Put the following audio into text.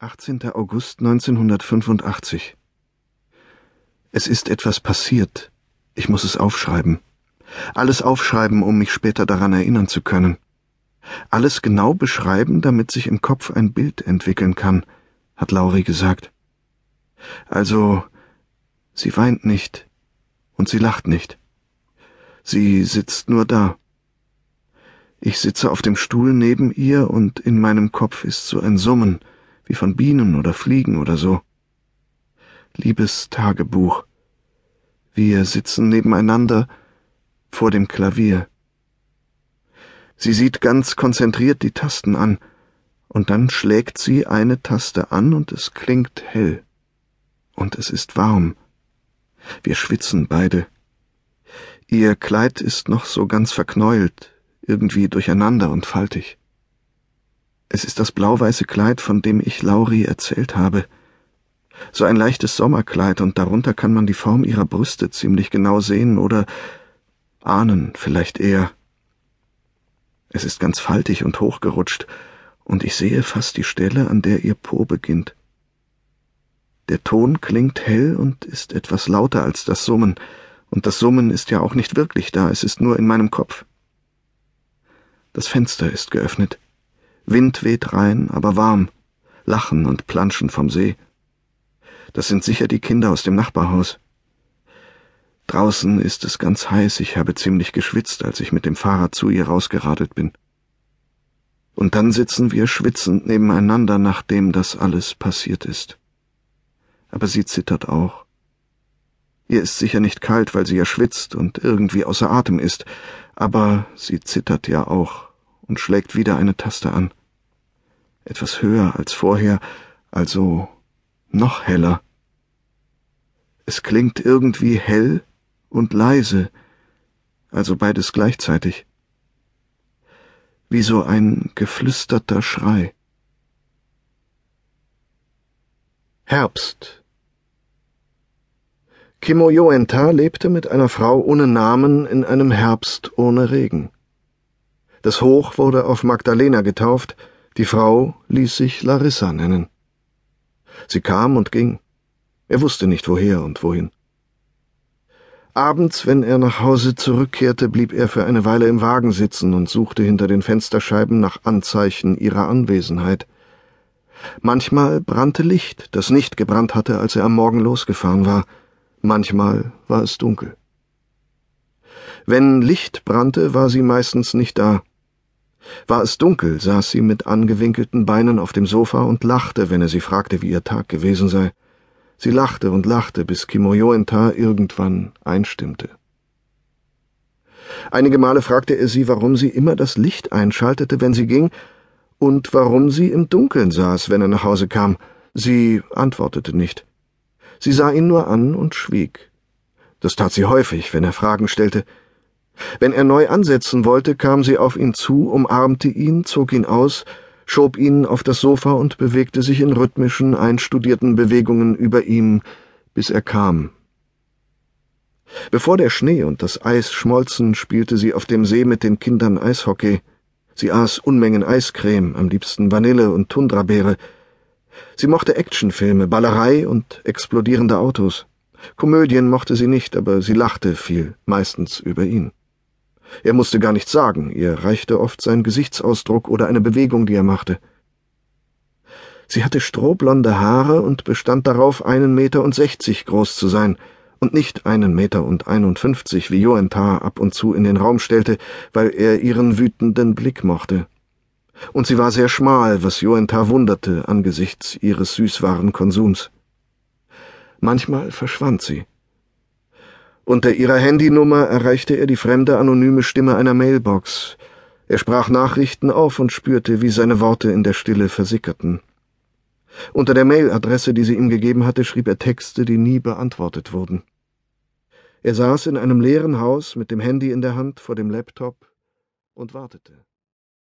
18. August 1985 Es ist etwas passiert. Ich muss es aufschreiben. Alles aufschreiben, um mich später daran erinnern zu können. Alles genau beschreiben, damit sich im Kopf ein Bild entwickeln kann, hat Lauri gesagt. Also, sie weint nicht und sie lacht nicht. Sie sitzt nur da. Ich sitze auf dem Stuhl neben ihr und in meinem Kopf ist so ein Summen, wie von Bienen oder Fliegen oder so. Liebes Tagebuch. Wir sitzen nebeneinander vor dem Klavier. Sie sieht ganz konzentriert die Tasten an, und dann schlägt sie eine Taste an und es klingt hell. Und es ist warm. Wir schwitzen beide. Ihr Kleid ist noch so ganz verknäult, irgendwie durcheinander und faltig. Es ist das blau-weiße Kleid, von dem ich Lauri erzählt habe. So ein leichtes Sommerkleid, und darunter kann man die Form ihrer Brüste ziemlich genau sehen oder ahnen vielleicht eher. Es ist ganz faltig und hochgerutscht, und ich sehe fast die Stelle, an der ihr Po beginnt. Der Ton klingt hell und ist etwas lauter als das Summen, und das Summen ist ja auch nicht wirklich da, es ist nur in meinem Kopf. Das Fenster ist geöffnet. Wind weht rein, aber warm. Lachen und Planschen vom See. Das sind sicher die Kinder aus dem Nachbarhaus. Draußen ist es ganz heiß, ich habe ziemlich geschwitzt, als ich mit dem Fahrrad zu ihr rausgeradelt bin. Und dann sitzen wir schwitzend nebeneinander, nachdem das alles passiert ist. Aber sie zittert auch. Ihr ist sicher nicht kalt, weil sie ja schwitzt und irgendwie außer Atem ist, aber sie zittert ja auch und schlägt wieder eine Taste an. Etwas höher als vorher, also noch heller. Es klingt irgendwie hell und leise, also beides gleichzeitig. Wie so ein geflüsterter Schrei. Herbst. Kimo Joenta lebte mit einer Frau ohne Namen in einem Herbst ohne Regen. Das Hoch wurde auf Magdalena getauft, die Frau ließ sich Larissa nennen. Sie kam und ging. Er wusste nicht woher und wohin. Abends, wenn er nach Hause zurückkehrte, blieb er für eine Weile im Wagen sitzen und suchte hinter den Fensterscheiben nach Anzeichen ihrer Anwesenheit. Manchmal brannte Licht, das nicht gebrannt hatte, als er am Morgen losgefahren war. Manchmal war es dunkel. Wenn Licht brannte, war sie meistens nicht da. War es dunkel, saß sie mit angewinkelten Beinen auf dem Sofa und lachte, wenn er sie fragte, wie ihr Tag gewesen sei. Sie lachte und lachte, bis Kimoyoenta irgendwann einstimmte. Einige Male fragte er sie, warum sie immer das Licht einschaltete, wenn sie ging, und warum sie im Dunkeln saß, wenn er nach Hause kam. Sie antwortete nicht. Sie sah ihn nur an und schwieg. Das tat sie häufig, wenn er Fragen stellte. Wenn er neu ansetzen wollte, kam sie auf ihn zu, umarmte ihn, zog ihn aus, schob ihn auf das Sofa und bewegte sich in rhythmischen, einstudierten Bewegungen über ihm, bis er kam. Bevor der Schnee und das Eis schmolzen, spielte sie auf dem See mit den Kindern Eishockey. Sie aß Unmengen Eiscreme, am liebsten Vanille und Tundrabeere. Sie mochte Actionfilme, Ballerei und explodierende Autos. Komödien mochte sie nicht, aber sie lachte viel, meistens über ihn. Er musste gar nichts sagen, ihr reichte oft sein Gesichtsausdruck oder eine Bewegung, die er machte. Sie hatte strohblonde Haare und bestand darauf, einen Meter und sechzig groß zu sein und nicht einen Meter und einundfünfzig, wie Joentar ab und zu in den Raum stellte, weil er ihren wütenden Blick mochte. Und sie war sehr schmal, was Joentar wunderte angesichts ihres Süßwarenkonsums. Manchmal verschwand sie. Unter ihrer Handynummer erreichte er die fremde anonyme Stimme einer Mailbox. Er sprach Nachrichten auf und spürte, wie seine Worte in der Stille versickerten. Unter der Mailadresse, die sie ihm gegeben hatte, schrieb er Texte, die nie beantwortet wurden. Er saß in einem leeren Haus mit dem Handy in der Hand vor dem Laptop und wartete.